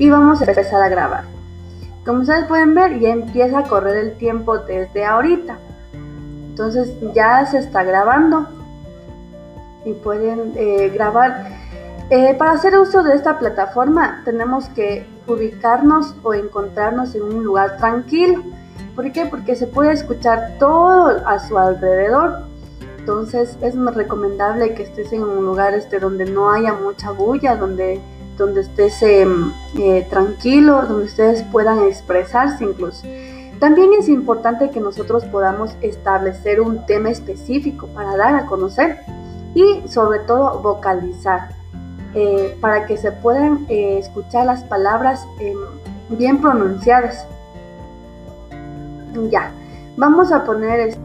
y vamos a empezar a grabar. Como ustedes pueden ver, ya empieza a correr el tiempo desde ahorita. Entonces ya se está grabando y pueden eh, grabar. Eh, para hacer uso de esta plataforma tenemos que ubicarnos o encontrarnos en un lugar tranquilo. ¿Por qué? Porque se puede escuchar todo a su alrededor. Entonces es más recomendable que estés en un lugar este, donde no haya mucha bulla, donde, donde estés em, eh, tranquilo, donde ustedes puedan expresarse incluso. También es importante que nosotros podamos establecer un tema específico para dar a conocer y sobre todo vocalizar eh, para que se puedan eh, escuchar las palabras bien pronunciadas. Ya, vamos a poner...